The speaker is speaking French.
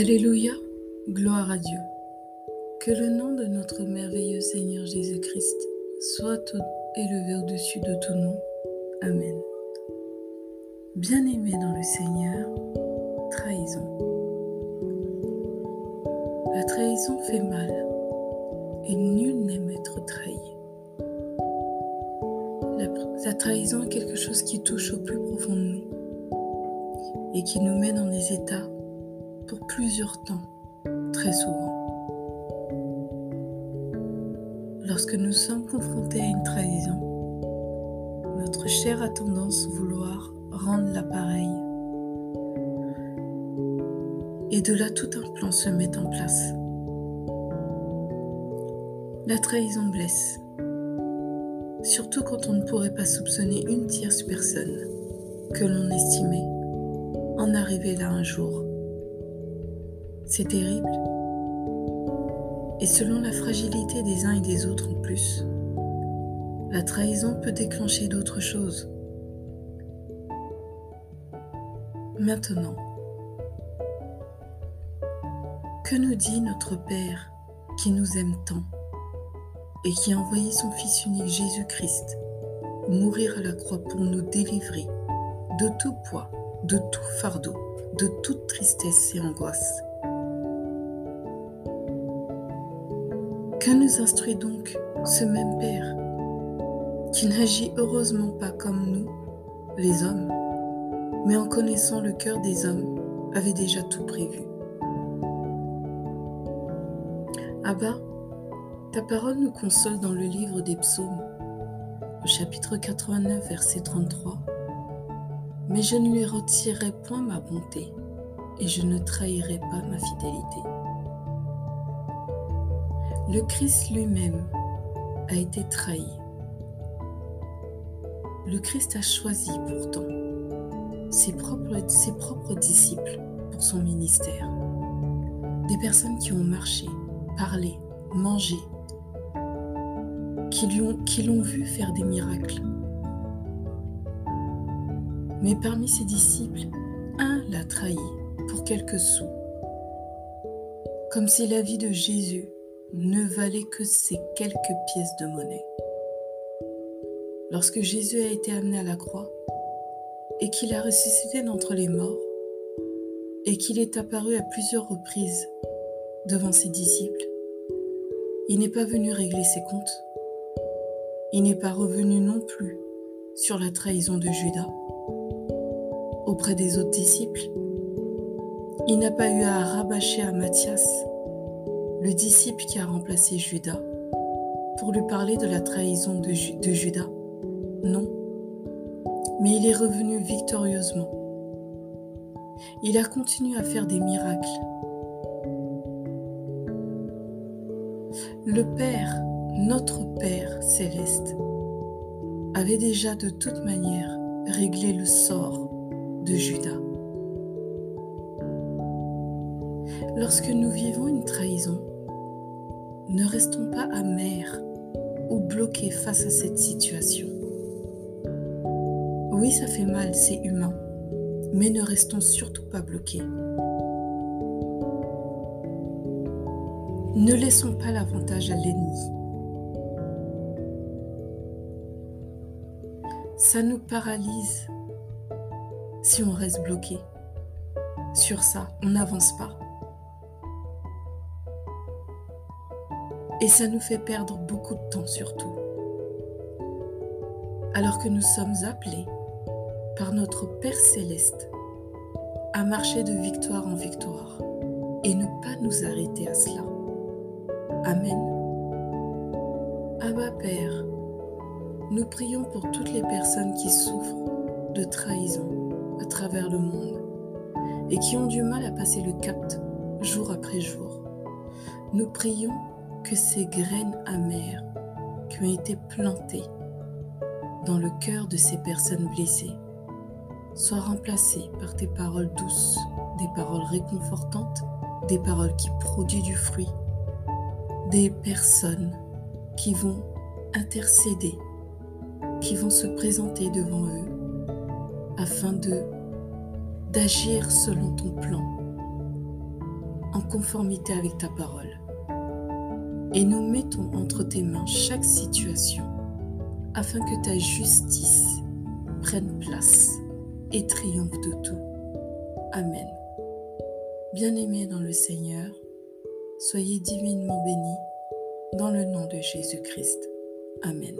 Alléluia, gloire à Dieu. Que le nom de notre merveilleux Seigneur Jésus-Christ soit élevé au-dessus de tout nom. Amen. Bien-aimé dans le Seigneur, trahison. La trahison fait mal et nul n'aime être trahi. La, trahison est quelque chose qui touche au plus profond de nous et qui nous met dans des états pour plusieurs temps, très souvent. Lorsque nous sommes confrontés à une trahison, notre chair a tendance à vouloir rendre l'appareil. Et de là, tout un plan se met en place. La trahison blesse, surtout quand on ne pourrait pas soupçonner une tierce personne que l'on estimait en arriver là un jour. C'est terrible. Et selon la fragilité des uns et des autres en plus, la trahison peut déclencher d'autres choses. Maintenant, que nous dit notre Père qui nous aime tant et qui a envoyé son Fils unique Jésus-Christ mourir à la croix pour nous délivrer de tout poids, de tout fardeau, de toute tristesse et angoisse? Que nous instruit donc ce même Père qui n'agit heureusement pas comme nous, les hommes, mais en connaissant le cœur des hommes, avait déjà tout prévu. Abba, ta parole nous console dans le livre des psaumes, au chapitre 89, verset 33. Mais je ne lui retirerai point ma bonté, et je ne trahirai pas ma fidélité. Le Christ lui-même a été trahi. Le Christ a choisi pourtant ses propres, disciples pour son ministère. Des personnes qui ont marché, parlé, mangé, qui l'ont vu faire des miracles. Mais parmi ses disciples, un l'a trahi pour quelques sous, comme si la vie de Jésus ne valait que ces quelques pièces de monnaie. Lorsque Jésus a été amené à la croix et qu'il a ressuscité d'entre les morts et qu'il est apparu à plusieurs reprises devant ses disciples, il n'est pas venu régler ses comptes. Il n'est pas revenu non plus sur la trahison de Judas auprès des autres disciples. Il n'a pas eu à rabâcher à Matthias le disciple qui a remplacé Judas, pour lui parler de la trahison de, Judas. Non, mais il est revenu victorieusement. Il a continué à faire des miracles. Le Père, notre Père céleste, avait déjà de toute manière réglé le sort de Judas. Lorsque nous vivons une trahison, ne restons pas amers ou bloqués face à cette situation. Oui, ça fait mal, c'est humain, mais ne restons surtout pas bloqués. Ne laissons pas l'avantage à l'ennemi. Ça nous paralyse si on reste bloqué. Sur ça, on n'avance pas. Et ça nous fait perdre beaucoup de temps surtout. Alors que nous sommes appelés par notre Père céleste à marcher de victoire en victoire et ne pas nous arrêter à cela. Amen. Abba Père, nous prions pour toutes les personnes qui souffrent de trahison à travers le monde et qui ont du mal à passer le cap jour après jour. Nous prions que ces graines amères qui ont été plantées dans le cœur de ces personnes blessées soient remplacées par tes paroles douces, des paroles réconfortantes, des paroles qui produisent du fruit, des personnes qui vont intercéder, qui vont se présenter devant eux afin de d'agir selon ton plan conformité avec ta parole. Et nous mettons entre tes mains chaque situation afin que ta justice prenne place et triomphe de tout. Amen. Bien-aimés dans le Seigneur, soyez divinement bénis dans le nom de Jésus-Christ. Amen.